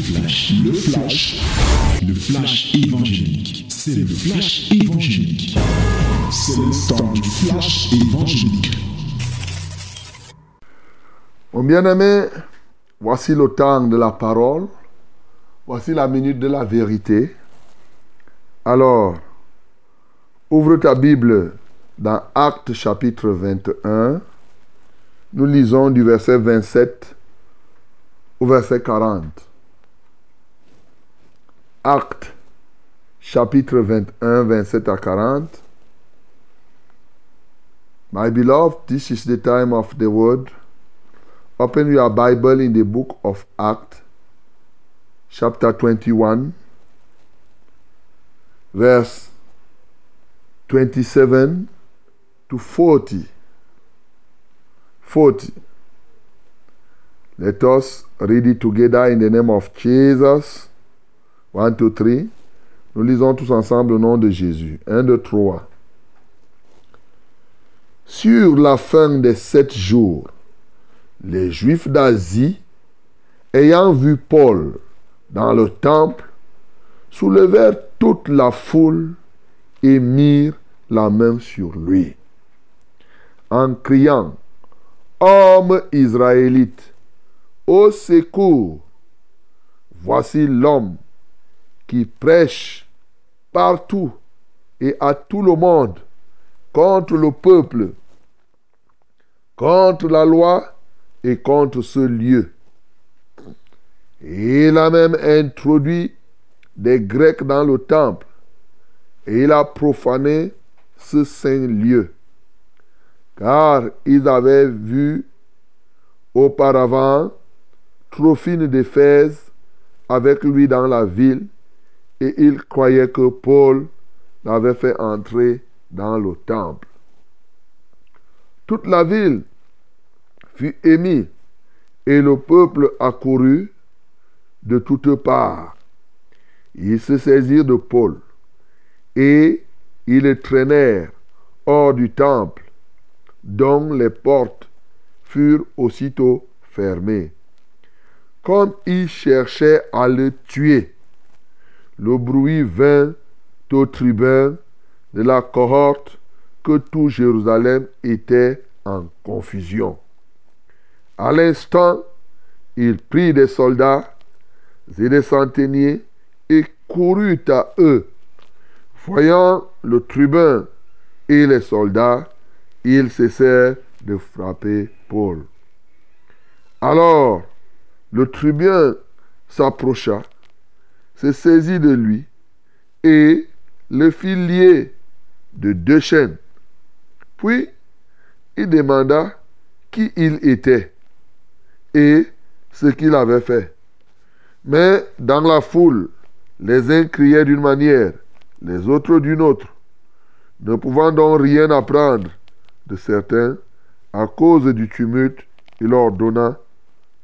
flash, le flash, le flash évangélique. C'est le flash évangélique. C'est le temps du flash évangélique. Mon bien-aimé, voici le temps de la parole. Voici la minute de la vérité. Alors, ouvre ta Bible dans Actes chapitre 21. Nous lisons du verset 27 au verset 40. Actes chapitre 21, 27 à 40. My beloved, this is the time of the word. Open your Bible in the book of Acts, chapter 21, verse 27 to 40. 40. Let us read it together in the name of Jesus. 1, 2, 3. Nous lisons tous ensemble au nom de Jésus. 1, 2, 3. Sur la fin des sept jours, les Juifs d'Asie, ayant vu Paul dans le temple, soulevèrent toute la foule et mirent la main sur lui, en criant, Homme israélite, au secours, voici l'homme qui prêche partout et à tout le monde contre le peuple, contre la loi et contre ce lieu. Il a même introduit des Grecs dans le temple et il a profané ce saint lieu. Car ils avaient vu auparavant Trophine d'Éphèse avec lui dans la ville et ils croyaient que Paul l'avait fait entrer dans le temple. Toute la ville fut émise et le peuple accourut de toutes parts. Ils se saisirent de Paul et ils le traînèrent hors du temple, dont les portes furent aussitôt fermées. Comme ils cherchaient à le tuer, le bruit vint au tribun de la cohorte que tout Jérusalem était en confusion. À l'instant, il prit des soldats et des centeniers et courut à eux. Voyant le tribun et les soldats, ils cessèrent de frapper Paul. Alors, le tribun s'approcha, se saisit de lui et le fit lier de deux chaînes. Puis, il demanda qui il était et ce qu'il avait fait. Mais dans la foule, les uns criaient d'une manière, les autres d'une autre. Ne pouvant donc rien apprendre de certains, à cause du tumulte, il ordonna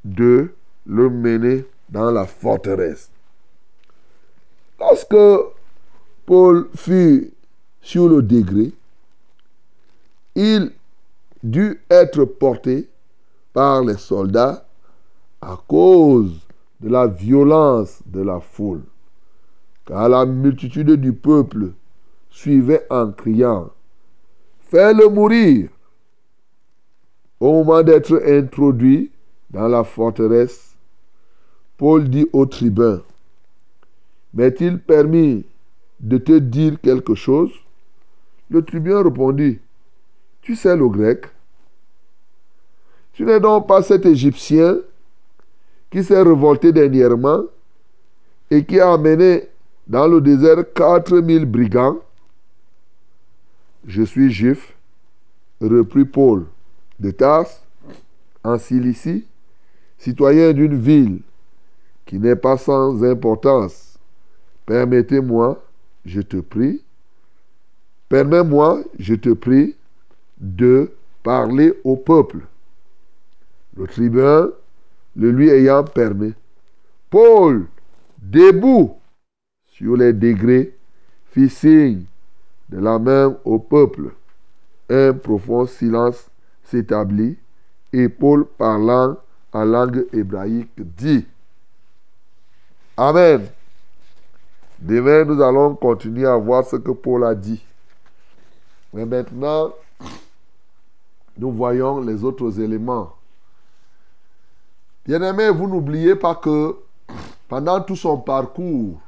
de le mener dans la forteresse. Lorsque Paul fut sur le degré, il dut être porté par les soldats à cause de la violence de la foule, car la multitude du peuple suivait en criant, Fais-le mourir. Au moment d'être introduit dans la forteresse, Paul dit au tribun, M'est-il permis de te dire quelque chose? Le tribun répondit, Tu sais le grec. Tu n'es donc pas cet Égyptien qui s'est révolté dernièrement et qui a amené dans le désert 4000 brigands? Je suis juif, reprit Paul de Tarse, en Cilicie, citoyen d'une ville qui n'est pas sans importance. Permettez-moi, je te prie, permets-moi, je te prie, de parler au peuple. Le tribun, le lui ayant permis, Paul, debout sur les degrés, fit signe de la main au peuple. Un profond silence s'établit et Paul parlant en langue hébraïque dit Amen. Demain, nous allons continuer à voir ce que Paul a dit. Mais maintenant, nous voyons les autres éléments. Bien-aimés, vous n'oubliez pas que pendant tout son parcours,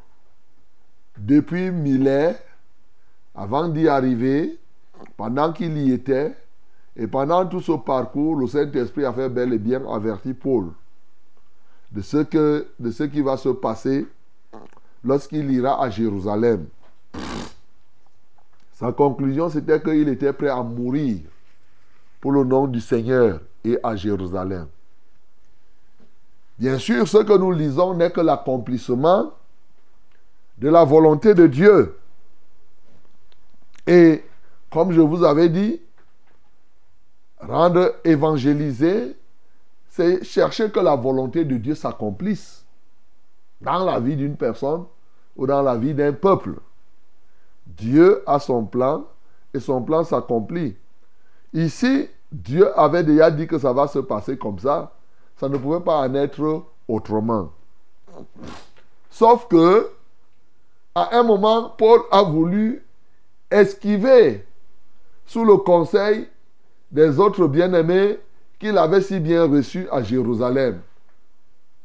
depuis Milet, avant d'y arriver, pendant qu'il y était, et pendant tout ce parcours, le Saint-Esprit a fait bel et bien averti Paul de ce, de ce qui va se passer lorsqu'il ira à Jérusalem. Sa conclusion, c'était qu'il était prêt à mourir pour le nom du Seigneur et à Jérusalem. Bien sûr, ce que nous lisons n'est que l'accomplissement de la volonté de Dieu. Et comme je vous avais dit, rendre évangéliser, c'est chercher que la volonté de Dieu s'accomplisse dans la vie d'une personne ou dans la vie d'un peuple. Dieu a son plan et son plan s'accomplit. Ici, Dieu avait déjà dit que ça va se passer comme ça. Ça ne pouvait pas en être autrement. Sauf que, à un moment, Paul a voulu esquiver sous le conseil des autres bien-aimés qu'il avait si bien reçus à Jérusalem.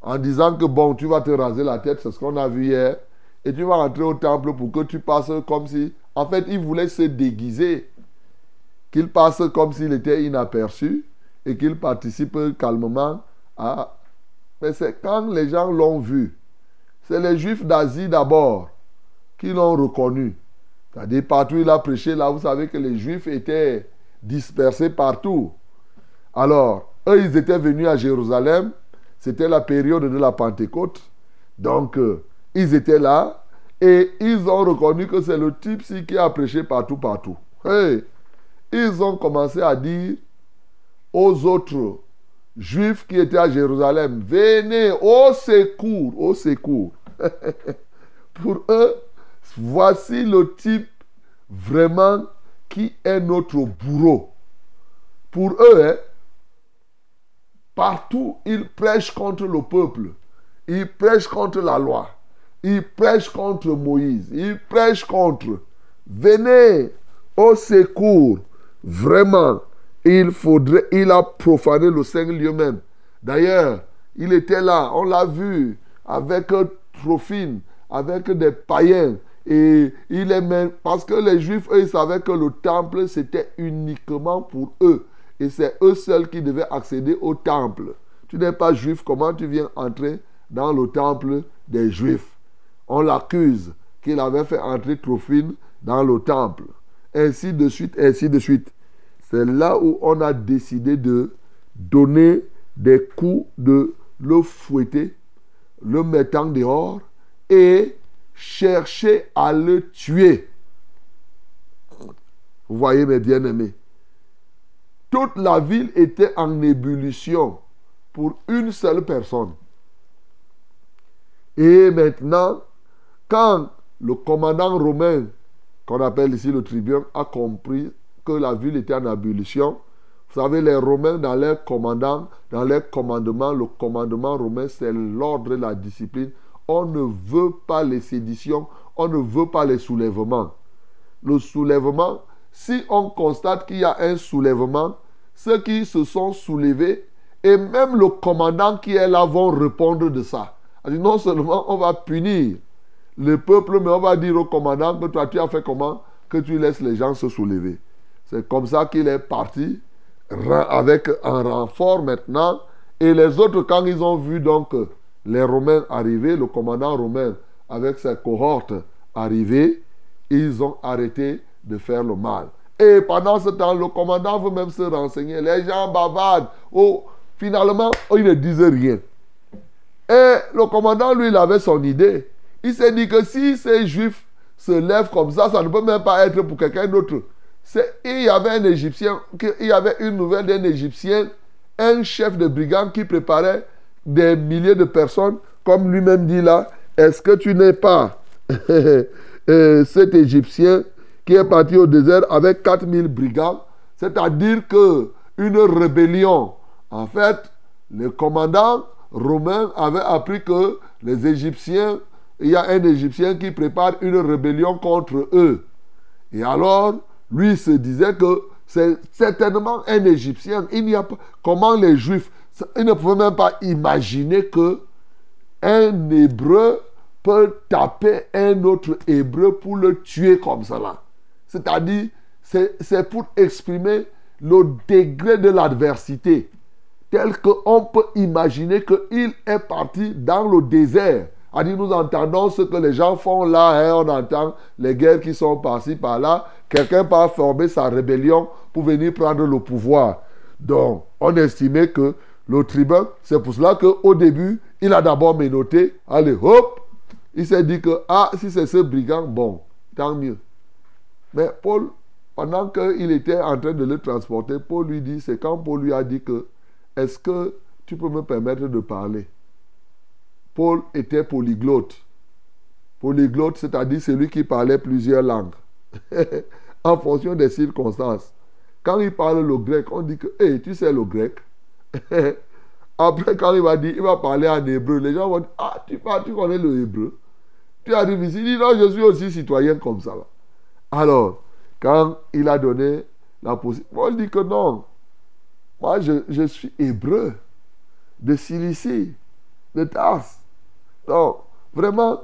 En disant que bon, tu vas te raser la tête, c'est ce qu'on a vu hier, et tu vas rentrer au temple pour que tu passes comme si... En fait, il voulait se déguiser, qu'il passe comme s'il était inaperçu et qu'il participe calmement ah, mais c'est quand les gens l'ont vu, c'est les Juifs d'Asie d'abord qui l'ont reconnu. C'est-à-dire partout il a prêché, là vous savez que les Juifs étaient dispersés partout. Alors, eux, ils étaient venus à Jérusalem, c'était la période de la Pentecôte. Donc, euh, ils étaient là et ils ont reconnu que c'est le type-ci qui a prêché partout, partout. ils ont commencé à dire aux autres juifs qui étaient à Jérusalem, venez au secours, au secours. Pour eux, voici le type vraiment qui est notre bourreau. Pour eux, hein, partout, ils prêchent contre le peuple. Ils prêchent contre la loi. Ils prêchent contre Moïse. Ils prêchent contre. Venez au secours. Vraiment il faudrait, il a profané le Saint-Lieu même. D'ailleurs, il était là, on l'a vu, avec Trophine, avec des païens. Et il est même, parce que les Juifs, eux, ils savaient que le temple, c'était uniquement pour eux. Et c'est eux seuls qui devaient accéder au temple. Tu n'es pas juif, comment tu viens entrer dans le temple des Juifs? On l'accuse qu'il avait fait entrer Trophine dans le temple. Ainsi de suite, ainsi de suite. C'est là où on a décidé de donner des coups, de le fouetter, le mettant dehors et chercher à le tuer. Vous voyez mes bien-aimés. Toute la ville était en ébullition pour une seule personne. Et maintenant, quand le commandant romain, qu'on appelle ici le tribun, a compris que la ville était en abolition. Vous savez, les Romains, dans leur commandant, dans leur commandement, le commandement romain, c'est l'ordre et la discipline. On ne veut pas les séditions, on ne veut pas les soulèvements. Le soulèvement, si on constate qu'il y a un soulèvement, ceux qui se sont soulevés et même le commandant qui est là vont répondre de ça. non seulement on va punir le peuple, mais on va dire au commandant que toi tu as fait comment? Que tu laisses les gens se soulever. C'est comme ça qu'il est parti avec un renfort maintenant. Et les autres, quand ils ont vu donc les Romains arriver, le commandant romain avec ses cohortes arriver, ils ont arrêté de faire le mal. Et pendant ce temps, le commandant veut même se renseigner. Les gens bavardent. Oh, finalement, oh, il ne disait rien. Et le commandant, lui, il avait son idée. Il s'est dit que si ces juifs se lèvent comme ça, ça ne peut même pas être pour quelqu'un d'autre il y avait un Égyptien, il y avait une nouvelle d'un Égyptien, un chef de brigade qui préparait des milliers de personnes, comme lui-même dit là, est-ce que tu n'es pas euh, cet Égyptien qui est parti au désert avec 4000 brigades C'est-à-dire que une rébellion, en fait, le commandant romain avait appris que les Égyptiens, il y a un Égyptien qui prépare une rébellion contre eux. Et alors, lui se disait que c'est certainement un Égyptien. Il n'y a pas, comment les Juifs, ils ne pouvaient même pas imaginer que un Hébreu peut taper un autre Hébreu pour le tuer comme cela. C'est-à-dire, c'est pour exprimer le degré de l'adversité, tel qu'on peut imaginer qu'il est parti dans le désert. Dit, nous entendons ce que les gens font là, hein, on entend les guerres qui sont passées par là. Quelqu'un part former sa rébellion pour venir prendre le pouvoir. Donc, on estimait que le tribun, c'est pour cela qu'au début, il a d'abord menotté. Allez, hop, il s'est dit que, ah, si c'est ce brigand, bon, tant mieux. Mais Paul, pendant qu'il était en train de le transporter, Paul lui dit, c'est quand Paul lui a dit que, est-ce que tu peux me permettre de parler? Paul était polyglotte. Polyglotte, c'est-à-dire celui qui parlait plusieurs langues, en fonction des circonstances. Quand il parle le grec, on dit que, hé, tu sais le grec? Après, quand il va dire, il va parler en hébreu, les gens vont dire, ah, tu, parles, tu connais le hébreu Tu arrives ici, il dit, non, je suis aussi citoyen comme ça. Alors, quand il a donné la possibilité, Paul dit que non, moi je, suis hébreu de Cilicie, de Tars. Donc, vraiment,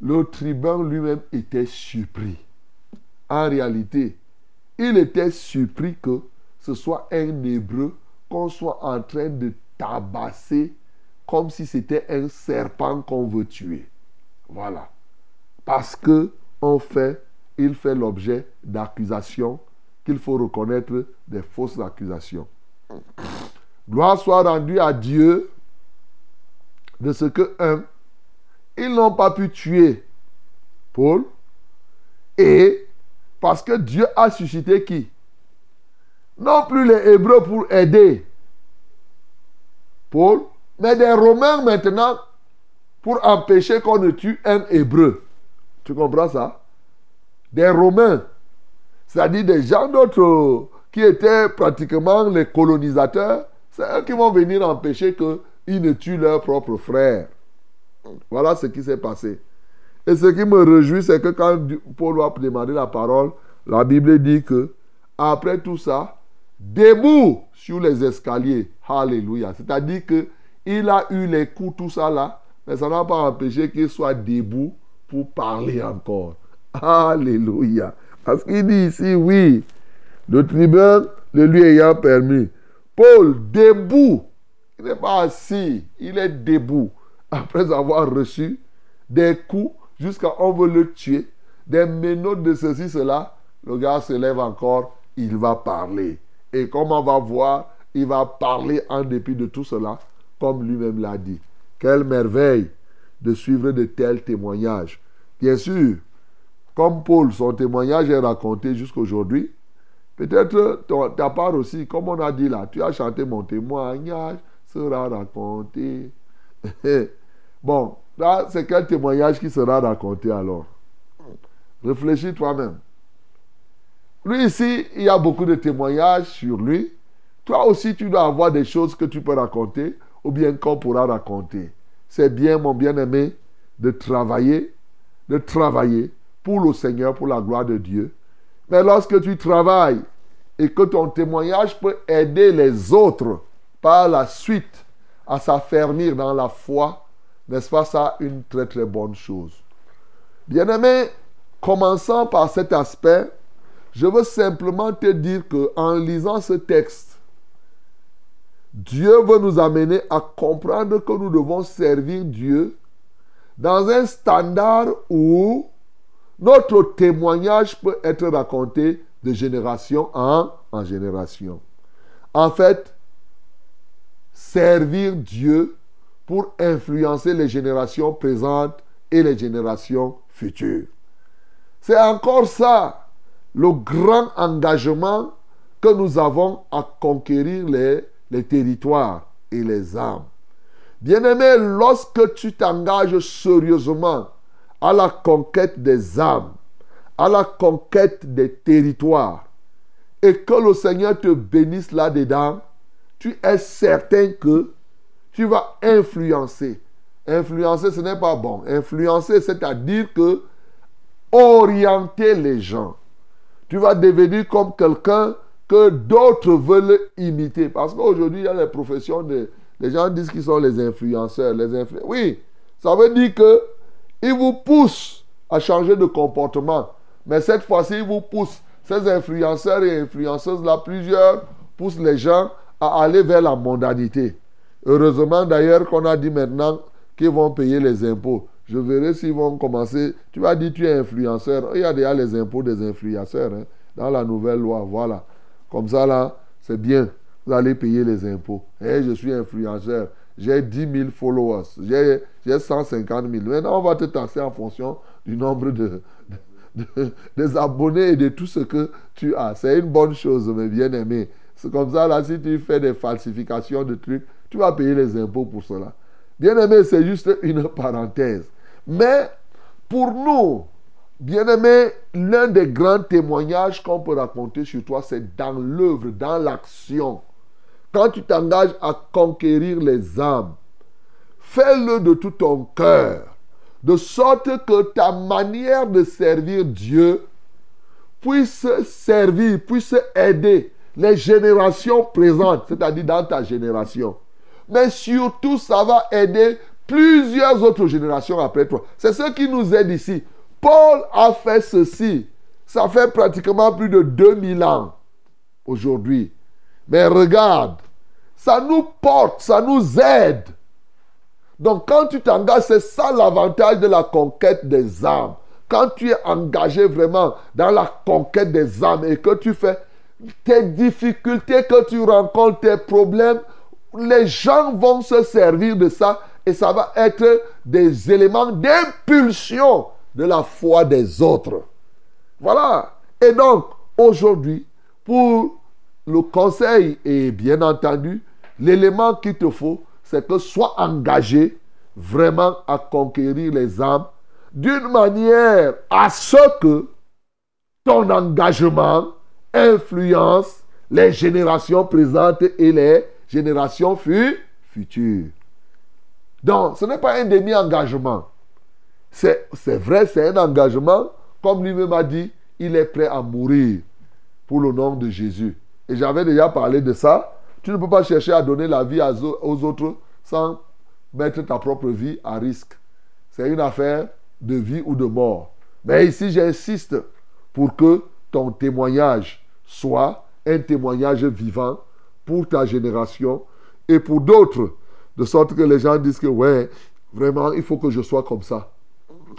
le tribun lui-même était surpris. En réalité, il était surpris que ce soit un hébreu qu'on soit en train de tabasser comme si c'était un serpent qu'on veut tuer. Voilà. Parce que, en fait, il fait l'objet d'accusations qu'il faut reconnaître des fausses accusations. Gloire soit rendue à Dieu de ce que, un, ils n'ont pas pu tuer Paul, et parce que Dieu a suscité qui? Non plus les Hébreux pour aider Paul, mais des Romains maintenant pour empêcher qu'on ne tue un Hébreu. Tu comprends ça? Des Romains, c'est-à-dire des gens d'autres qui étaient pratiquement les colonisateurs, c'est eux qui vont venir empêcher qu'ils ne tuent leurs propres frères. Voilà ce qui s'est passé. Et ce qui me réjouit, c'est que quand Paul a demandé la parole, la Bible dit que après tout ça, debout sur les escaliers, alléluia. C'est-à-dire que il a eu les coups, tout ça là, mais ça n'a pas empêché qu'il soit debout pour parler encore. Alléluia. Parce qu'il dit ici, oui, le tribun le lui ayant permis. Paul, debout, il n'est pas assis, il est debout après avoir reçu des coups jusqu'à on veut le tuer, des menottes de ceci, cela, le gars se lève encore, il va parler. Et comme on va voir, il va parler en dépit de tout cela, comme lui-même l'a dit. Quelle merveille de suivre de tels témoignages. Bien sûr, comme Paul, son témoignage est raconté jusqu'aujourd'hui, peut-être ta part aussi, comme on a dit là, tu as chanté mon témoignage, sera raconté. Bon, là, c'est quel témoignage qui sera raconté alors? Réfléchis toi-même. Lui ici, il y a beaucoup de témoignages sur lui. Toi aussi, tu dois avoir des choses que tu peux raconter ou bien qu'on pourra raconter. C'est bien, mon bien-aimé, de travailler, de travailler pour le Seigneur, pour la gloire de Dieu. Mais lorsque tu travailles et que ton témoignage peut aider les autres par la suite à s'affermir dans la foi, n'est-ce pas ça une très très bonne chose Bien-aimé, commençant par cet aspect, je veux simplement te dire que en lisant ce texte, Dieu veut nous amener à comprendre que nous devons servir Dieu dans un standard où notre témoignage peut être raconté de génération en, génération. En fait, servir Dieu pour influencer les générations présentes et les générations futures. C'est encore ça, le grand engagement que nous avons à conquérir les, les territoires et les âmes. Bien-aimé, lorsque tu t'engages sérieusement à la conquête des âmes, à la conquête des territoires, et que le Seigneur te bénisse là-dedans, tu es certain que tu vas influencer Influencer, ce n'est pas bon. Influencer, c'est-à-dire que orienter les gens. Tu vas devenir comme quelqu'un que d'autres veulent imiter. Parce qu'aujourd'hui, il y a les professions de... Les gens disent qu'ils sont les influenceurs. Les Oui, ça veut dire que ils vous poussent à changer de comportement. Mais cette fois-ci, ils vous poussent. Ces influenceurs et influenceuses-là, plusieurs poussent les gens à aller vers la mondanité. Heureusement d'ailleurs qu'on a dit maintenant qu'ils vont payer les impôts. Je verrai s'ils vont commencer. Tu vas dire tu es influenceur. Il y a déjà les impôts des influenceurs hein, dans la nouvelle loi. Voilà. Comme ça là, c'est bien. Vous allez payer les impôts. Et je suis influenceur. J'ai 10 000 followers. J'ai 150 000. Maintenant, on va te tasser en fonction du nombre de, des abonnés et de tout ce que tu as. C'est une bonne chose, mes bien-aimés. C'est comme ça, là, si tu fais des falsifications de trucs, tu vas payer les impôts pour cela. Bien-aimé, c'est juste une parenthèse. Mais pour nous, bien-aimé, l'un des grands témoignages qu'on peut raconter sur toi, c'est dans l'œuvre, dans l'action. Quand tu t'engages à conquérir les âmes, fais-le de tout ton cœur de sorte que ta manière de servir Dieu puisse servir, puisse aider les générations présentes, c'est-à-dire dans ta génération. Mais surtout, ça va aider plusieurs autres générations après toi. C'est ce qui nous aide ici. Paul a fait ceci. Ça fait pratiquement plus de 2000 ans aujourd'hui. Mais regarde, ça nous porte, ça nous aide donc quand tu t'engages, c'est ça l'avantage de la conquête des âmes. Quand tu es engagé vraiment dans la conquête des âmes et que tu fais tes difficultés que tu rencontres, tes problèmes, les gens vont se servir de ça et ça va être des éléments d'impulsion de la foi des autres. Voilà. Et donc, aujourd'hui, pour le conseil et bien entendu, l'élément qu'il te faut, c'est que sois engagé vraiment à conquérir les âmes d'une manière à ce que ton engagement influence les générations présentes et les générations futures. Donc, ce n'est pas un demi-engagement. C'est vrai, c'est un engagement. Comme lui-même a dit, il est prêt à mourir pour le nom de Jésus. Et j'avais déjà parlé de ça. Tu ne peux pas chercher à donner la vie aux autres sans mettre ta propre vie à risque. C'est une affaire de vie ou de mort. Mais ici, j'insiste pour que ton témoignage soit un témoignage vivant pour ta génération et pour d'autres, de sorte que les gens disent que, ouais, vraiment, il faut que je sois comme ça.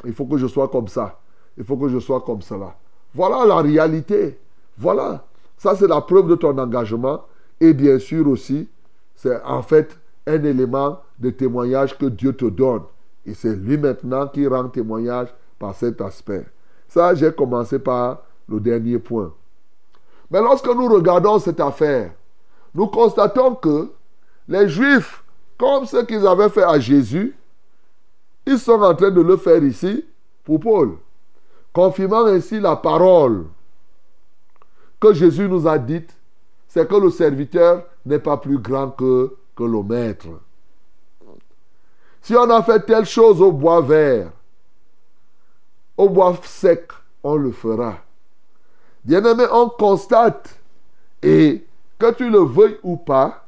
Il faut que je sois comme ça. Il faut que je sois comme cela. Voilà la réalité. Voilà. Ça, c'est la preuve de ton engagement. Et bien sûr aussi, c'est en fait un élément de témoignage que Dieu te donne. Et c'est lui maintenant qui rend témoignage par cet aspect. Ça, j'ai commencé par le dernier point. Mais lorsque nous regardons cette affaire, nous constatons que les Juifs, comme ce qu'ils avaient fait à Jésus, ils sont en train de le faire ici pour Paul, confirmant ainsi la parole que Jésus nous a dite, c'est que le serviteur n'est pas plus grand que que le maître. Si on a fait telle chose au bois vert, au bois sec, on le fera. Bien-aimé, on constate, et que tu le veuilles ou pas,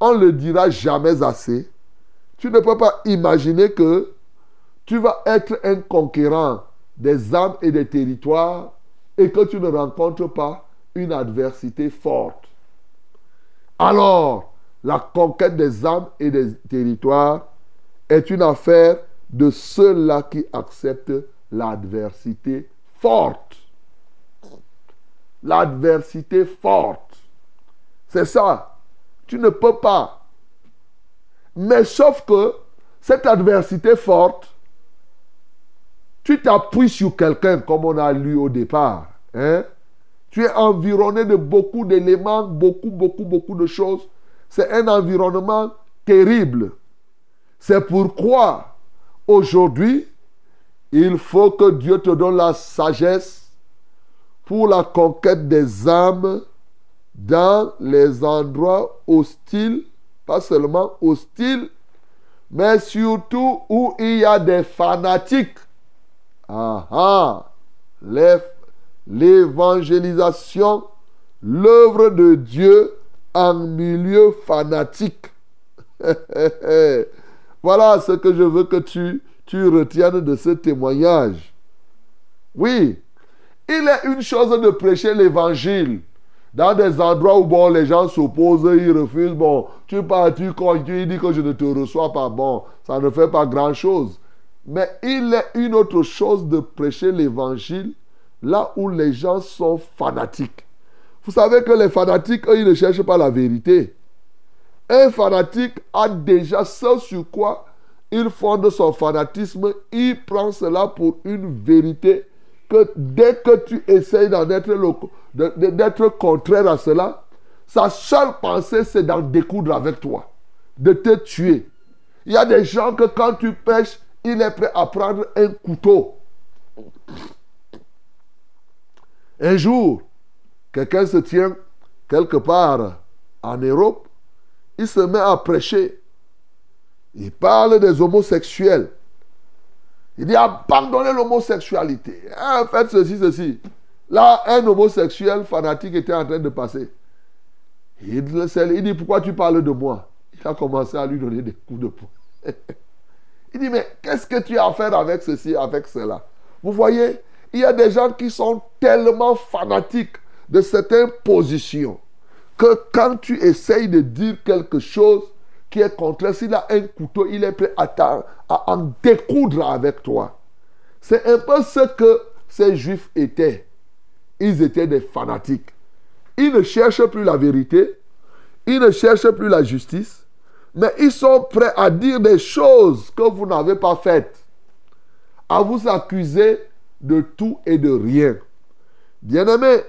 on ne le dira jamais assez. Tu ne peux pas imaginer que tu vas être un conquérant des âmes et des territoires et que tu ne rencontres pas une adversité forte. Alors, la conquête des âmes et des territoires est une affaire de ceux-là qui acceptent l'adversité forte. L'adversité forte. C'est ça. Tu ne peux pas. Mais sauf que cette adversité forte, tu t'appuies sur quelqu'un comme on a lu au départ. Hein? Tu es environné de beaucoup d'éléments, beaucoup, beaucoup, beaucoup de choses c'est un environnement terrible. C'est pourquoi aujourd'hui, il faut que Dieu te donne la sagesse pour la conquête des âmes dans les endroits hostiles, pas seulement hostiles, mais surtout où il y a des fanatiques. Ah ah, l'évangélisation, l'œuvre de Dieu en milieu fanatique. voilà ce que je veux que tu, retiennes de ce témoignage. Oui, il est une chose de prêcher l'évangile dans des endroits où bon, les gens s'opposent, ils refusent. Bon, tu pars, tu continues, il dit que je ne te reçois pas. Bon, ça ne fait pas grand-chose. Mais il est une autre chose de prêcher l'évangile là où les gens sont fanatiques. Vous savez que les fanatiques, eux, ils ne cherchent pas la vérité. Un fanatique a déjà ce sur quoi il fonde son fanatisme. Il prend cela pour une vérité que dès que tu essayes d'en être, d'être contraire à cela, sa seule pensée, c'est d'en découdre avec toi, de te tuer. Il y a des gens que quand tu pêches, il est prêt à prendre un couteau. Un jour, quelqu'un se tient quelque part en Europe, il se met à prêcher. Il parle des homosexuels. Il dit abandonnez l'homosexualité. Hein, faites ceci, ceci. Là, un homosexuel fanatique était en train de passer. Il, dit Pourquoi tu parles de moi? Il a commencé à lui donner des coups de poing. il dit Mais qu'est-ce que tu as à faire avec ceci, avec cela? Vous voyez, il y a des gens qui sont tellement fanatiques de certaines positions que quand tu essayes de dire quelque chose, qui est contraire, s'il a un couteau, il est prêt à, en découdre avec toi. C'est un peu ce que ces juifs étaient. Ils étaient des fanatiques. Ils ne cherchent plus la vérité, ils ne cherchent plus la justice, mais ils sont prêts à dire des choses que vous n'avez pas faites, à vous accuser de tout et de rien. Bien-aimés,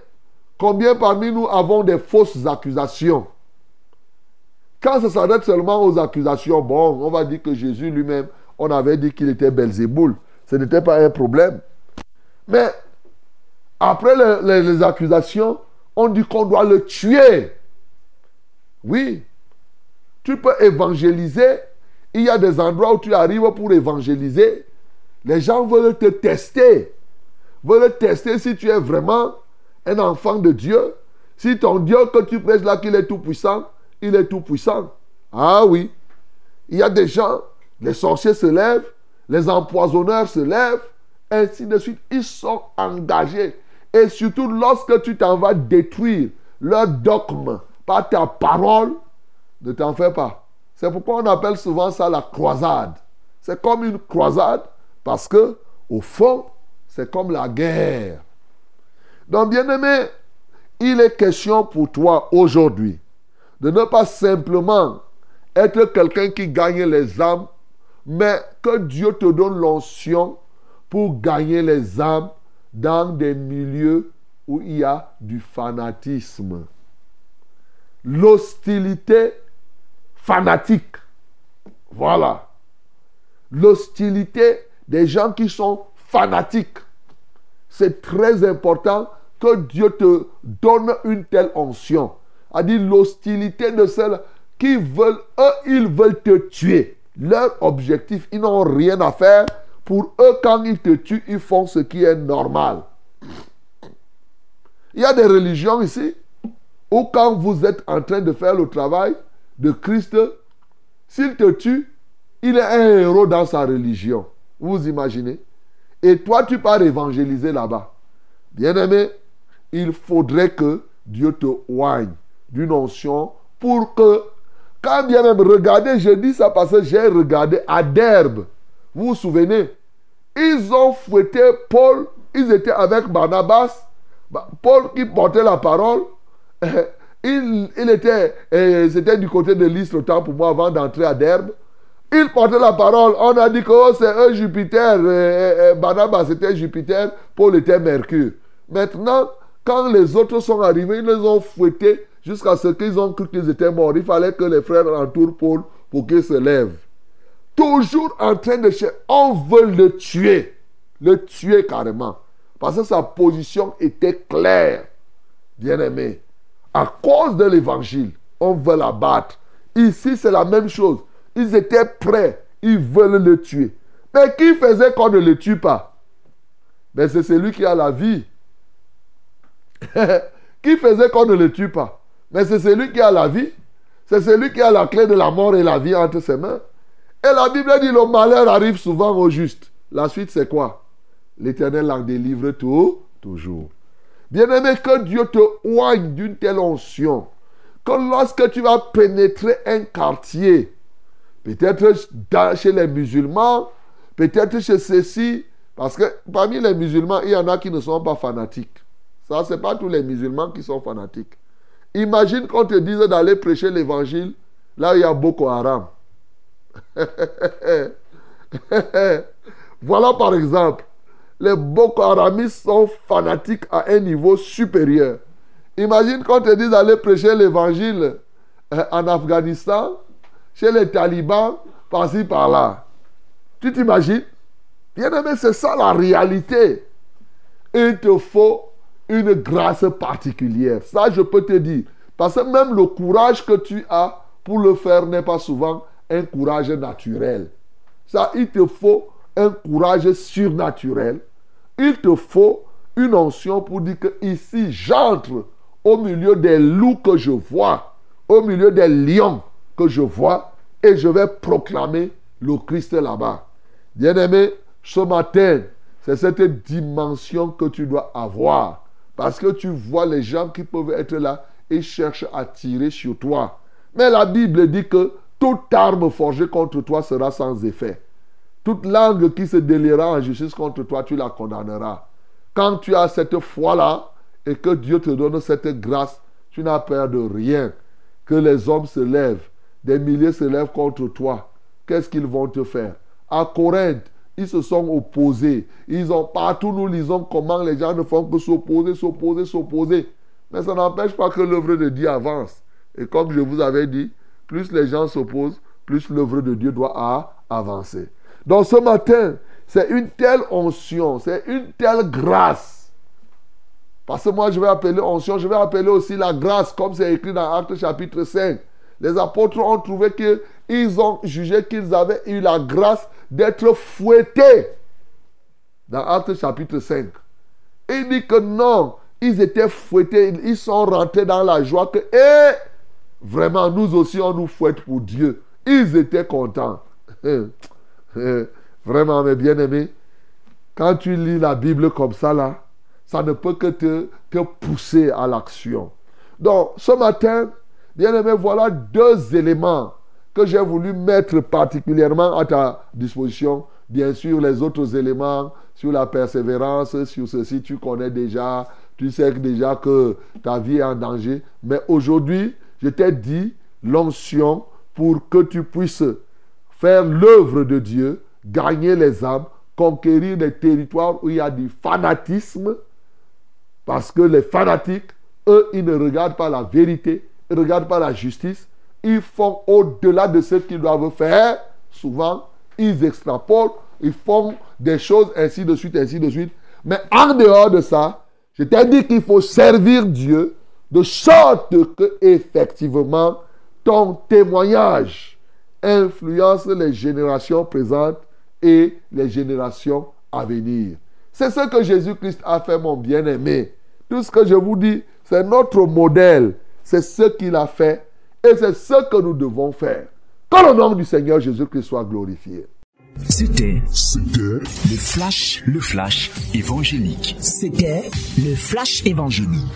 combien parmi nous avons des fausses accusations? Quand ça s'arrête seulement aux accusations, bon, on va dire que Jésus lui-même, on avait dit qu'il était Belzéboul. Ce n'était pas un problème. Mais après les, accusations, on dit qu'on doit le tuer. Oui. Tu peux évangéliser. Il y a des endroits où tu arrives pour évangéliser. Les gens veulent te tester. Veulent tester si tu es vraiment un enfant de Dieu. Si ton Dieu que tu prêches là, qu'il est tout puissant, il est tout puissant. Ah oui. Il y a des gens, les sorciers se lèvent, les empoisonneurs se lèvent, ainsi de suite. Ils sont engagés. Et surtout lorsque tu t'en vas détruire leur dogme par ta parole, ne t'en fais pas. C'est pourquoi on appelle souvent ça la croisade. C'est comme une croisade parce que, au fond, c'est comme la guerre. Donc, bien aimé, il est question pour toi aujourd'hui de ne pas simplement être quelqu'un qui gagne les âmes, mais que Dieu te donne l'onction pour gagner les âmes dans des milieux où il y a du fanatisme. L'hostilité fanatique. Voilà. L'hostilité des gens qui sont fanatiques. C'est très important que Dieu te donne une telle onction a dit l'hostilité de celles qui veulent, eux, ils veulent te tuer. Leur objectif, ils n'ont rien à faire. Pour eux, quand ils te tuent, ils font ce qui est normal. Il y a des religions ici où quand vous êtes en train de faire le travail de Christ, s'il te tue, il est un héros dans sa religion. Vous imaginez? Et toi, tu pars évangéliser là-bas. Bien-aimé, il faudrait que Dieu te oigne d'une onction pour que, quand bien même, regardez, je dis ça parce que j'ai regardé à Derbe. Vous vous souvenez? Ils ont fouetté Paul, ils étaient avec Barnabas. Paul qui portait la parole. Il, il était, c'était du côté de l'Istre autant pour moi avant d'entrer à Derbe. Il portait la parole. On a dit que oh, c'est eux Jupiter. Barnabas était Jupiter. Paul était Mercure. Maintenant, quand les autres sont arrivés, ils les ont fouettés jusqu'à ce qu'ils ont cru qu'ils étaient morts. Il fallait que les frères entourent Paul pour qu'il se lève. Toujours en train de chercher. On veut le tuer. Le tuer carrément. Parce que sa position était claire. Bien-aimé. À cause de l'évangile, on veut l'abattre. Ici, c'est la même chose. Ils étaient prêts. ils veulent le tuer. Mais qui faisait qu'on ne le tue pas? Mais c'est celui qui a la vie. qui faisait qu'on ne le tue pas? Mais c'est celui qui a la vie. C'est celui qui a la clé de la mort et la vie entre ses mains. Et la Bible dit le malheur arrive souvent au juste. La suite, c'est quoi? L'Éternel en délivre tout, toujours. Bien-aimé, que Dieu te oigne d'une telle onction. Que lorsque tu vas pénétrer un quartier, peut-être chez les musulmans, peut-être chez ceux-ci, parce que parmi les musulmans, il y en a qui ne sont pas fanatiques. Ça, ce n'est pas tous les musulmans qui sont fanatiques. Imagine qu'on te dise d'aller prêcher l'évangile là où il y a Boko Haram. voilà par exemple, les Boko Haramis sont fanatiques à un niveau supérieur. Imagine qu'on te dise d'aller prêcher l'évangile euh, en Afghanistan, chez les talibans, par-ci, par-là. Tu t'imagines? Bien aimé, c'est ça la réalité. Il te faut une grâce particulière. Ça, je peux te dire. Parce que même le courage que tu as pour le faire n'est pas souvent un courage naturel. Ça, il te faut un courage surnaturel. Il te faut une onction pour dire que ici, j'entre au milieu des loups que je vois, au milieu des lions je vois, et je vais proclamer le Christ là-bas. Bien-aimé, ce matin, c'est cette dimension que tu dois avoir. Parce que tu vois les gens qui peuvent être là et cherchent à tirer sur toi. Mais la Bible dit que toute arme forgée contre toi sera sans effet. Toute langue qui se déliera en justice contre toi, tu la condamneras. Quand tu as cette foi-là et que Dieu te donne cette grâce, tu n'as peur de rien. Que les hommes se lèvent, des milliers se lèvent contre toi. Qu'est-ce qu'ils vont te faire? À Corinthe, ils se sont opposés. Ils ont partout, nous lisons comment les gens ne font que s'opposer, s'opposer, s'opposer. Mais ça n'empêche pas que l'œuvre de Dieu avance. Et comme je vous avais dit, plus les gens s'opposent, plus l'œuvre de Dieu doit avancer. Donc ce matin, c'est une telle onction, c'est une telle grâce. Parce que moi, je vais appeler onction, je vais appeler aussi la grâce, comme c'est écrit dans Actes chapitre 5. Les apôtres ont trouvé qu'ils ont jugé qu'ils avaient eu la grâce d'être fouettés. Dans Actes chapitre 5. Il dit que non, ils étaient fouettés, ils sont rentrés dans la joie que, eh, Vraiment, nous aussi, on nous fouette pour Dieu. Ils étaient contents. Vraiment, mes bien-aimés, quand tu lis la Bible comme ça, ça ne peut que te pousser à l'action. Donc, ce matin, bien-aimé, voilà deux éléments que j'ai voulu mettre particulièrement à ta disposition. Bien sûr, les autres éléments sur la persévérance, sur ceci, tu connais déjà. Tu sais déjà que ta vie est en danger. Mais aujourd'hui, je t'ai dit l'onction pour que tu puisses faire l'œuvre de Dieu, gagner les âmes, conquérir des territoires où il y a du fanatisme. Parce que les fanatiques, eux, ils ne regardent pas la vérité, ils ne regardent pas la justice. Ils font au-delà de ce qu'ils doivent faire. Souvent, ils extrapolent, ils font des choses ainsi de suite, ainsi de suite. Mais en dehors de ça, je t'ai dit qu'il faut servir Dieu de sorte que effectivement ton témoignage influence les générations présentes et les générations à venir. C'est ce que Jésus-Christ a fait, mon bien-aimé. Tout ce que je vous dis, c'est notre modèle. C'est ce qu'il a fait et c'est ce que nous devons faire. Que le nom du Seigneur Jésus-Christ soit glorifié. C'était C'était le flash, le flash évangélique. C'était le flash évangélique.